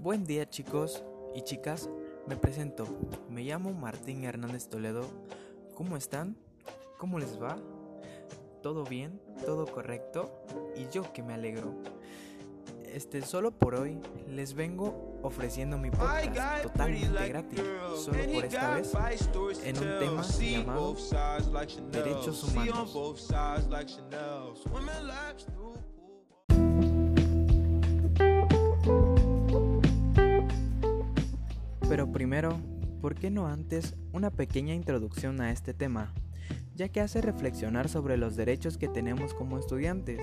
Buen día chicos y chicas, me presento, me llamo Martín Hernández Toledo, ¿cómo están? ¿Cómo les va? ¿Todo bien? ¿Todo correcto? Y yo que me alegro. Este, solo por hoy les vengo ofreciendo mi podcast totalmente gratis, solo por esta vez, en un tema llamado Derechos Humanos. Pero primero, ¿por qué no antes una pequeña introducción a este tema? Ya que hace reflexionar sobre los derechos que tenemos como estudiantes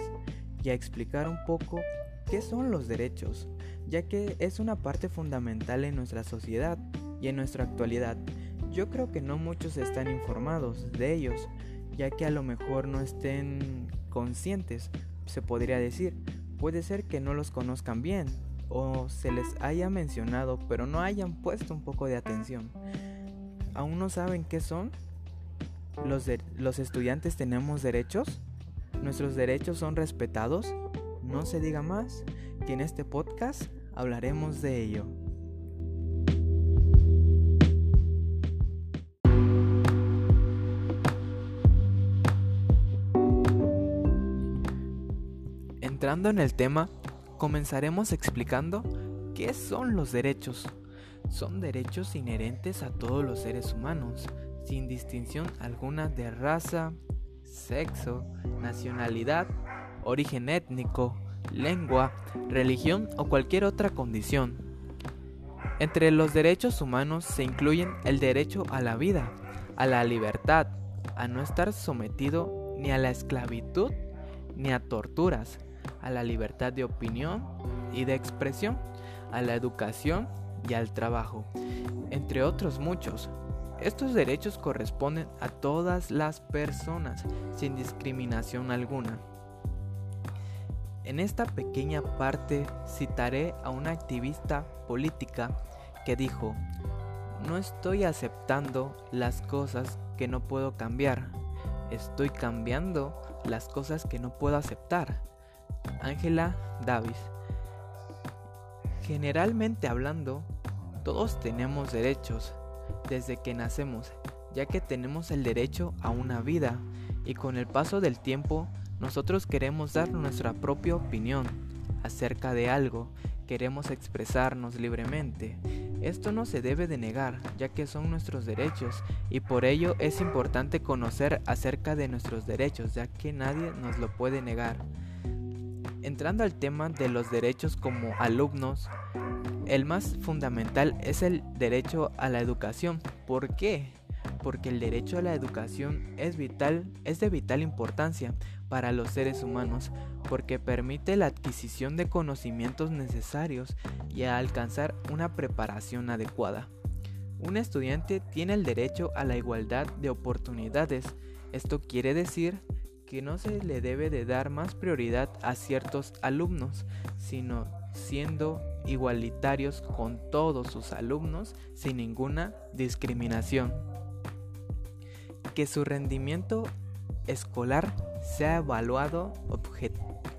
y a explicar un poco qué son los derechos, ya que es una parte fundamental en nuestra sociedad y en nuestra actualidad. Yo creo que no muchos están informados de ellos, ya que a lo mejor no estén conscientes, se podría decir. Puede ser que no los conozcan bien o se les haya mencionado pero no hayan puesto un poco de atención. ¿Aún no saben qué son? ¿Los, ¿Los estudiantes tenemos derechos? ¿Nuestros derechos son respetados? No se diga más que en este podcast hablaremos de ello. Entrando en el tema, comenzaremos explicando qué son los derechos. Son derechos inherentes a todos los seres humanos, sin distinción alguna de raza, sexo, nacionalidad, origen étnico, lengua, religión o cualquier otra condición. Entre los derechos humanos se incluyen el derecho a la vida, a la libertad, a no estar sometido ni a la esclavitud ni a torturas, a la libertad de opinión y de expresión, a la educación y al trabajo, entre otros muchos. Estos derechos corresponden a todas las personas sin discriminación alguna. En esta pequeña parte citaré a una activista política que dijo, no estoy aceptando las cosas que no puedo cambiar, estoy cambiando las cosas que no puedo aceptar. Ángela Davis. Generalmente hablando, todos tenemos derechos desde que nacemos, ya que tenemos el derecho a una vida y con el paso del tiempo nosotros queremos dar nuestra propia opinión acerca de algo, queremos expresarnos libremente. Esto no se debe de negar, ya que son nuestros derechos y por ello es importante conocer acerca de nuestros derechos, ya que nadie nos lo puede negar. Entrando al tema de los derechos como alumnos, el más fundamental es el derecho a la educación. ¿Por qué? Porque el derecho a la educación es vital, es de vital importancia para los seres humanos, porque permite la adquisición de conocimientos necesarios y a alcanzar una preparación adecuada. Un estudiante tiene el derecho a la igualdad de oportunidades. Esto quiere decir que no se le debe de dar más prioridad a ciertos alumnos, sino siendo igualitarios con todos sus alumnos sin ninguna discriminación. Que su rendimiento escolar sea evaluado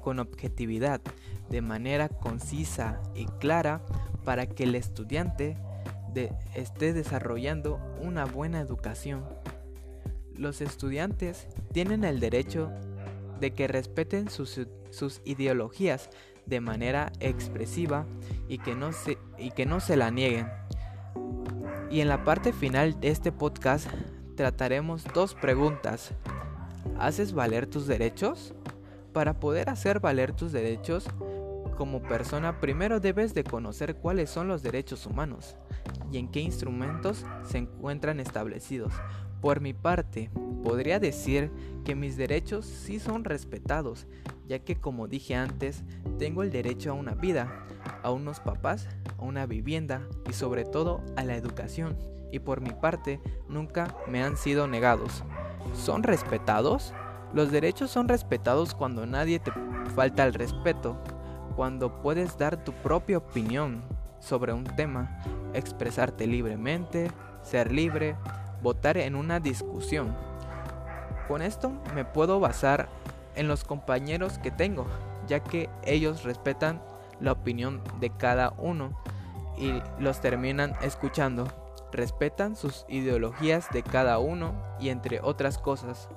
con objetividad, de manera concisa y clara para que el estudiante esté desarrollando una buena educación. Los estudiantes tienen el derecho de que respeten sus, ideologías de manera expresiva y que, no se, y que no se la nieguen. Y en la parte final de este podcast trataremos dos preguntas. ¿Haces valer tus derechos? Para poder hacer valer tus derechos, como persona primero debes de conocer cuáles son los derechos humanos y en qué instrumentos se encuentran establecidos por mi parte, podría decir que mis derechos sí son respetados, ya que como dije antes, tengo el derecho a una vida, a unos papás, a una vivienda y sobre todo a la educación, y por mi parte nunca me han sido negados. ¿Son respetados? Los derechos son respetados cuando nadie te falta el respeto, cuando puedes dar tu propia opinión sobre un tema, expresarte libremente, ser libre, votar en una discusión. Con esto me puedo basar en los compañeros que tengo, ya que ellos respetan la opinión de cada uno y los terminan escuchando. Respetan sus ideologías de cada uno y entre otras cosas.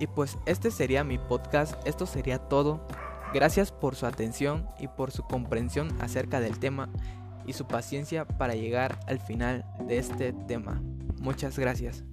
Y pues este sería mi podcast, esto sería todo. Gracias por su atención y por su comprensión acerca del tema y su paciencia para llegar al final de este tema. Muchas gracias.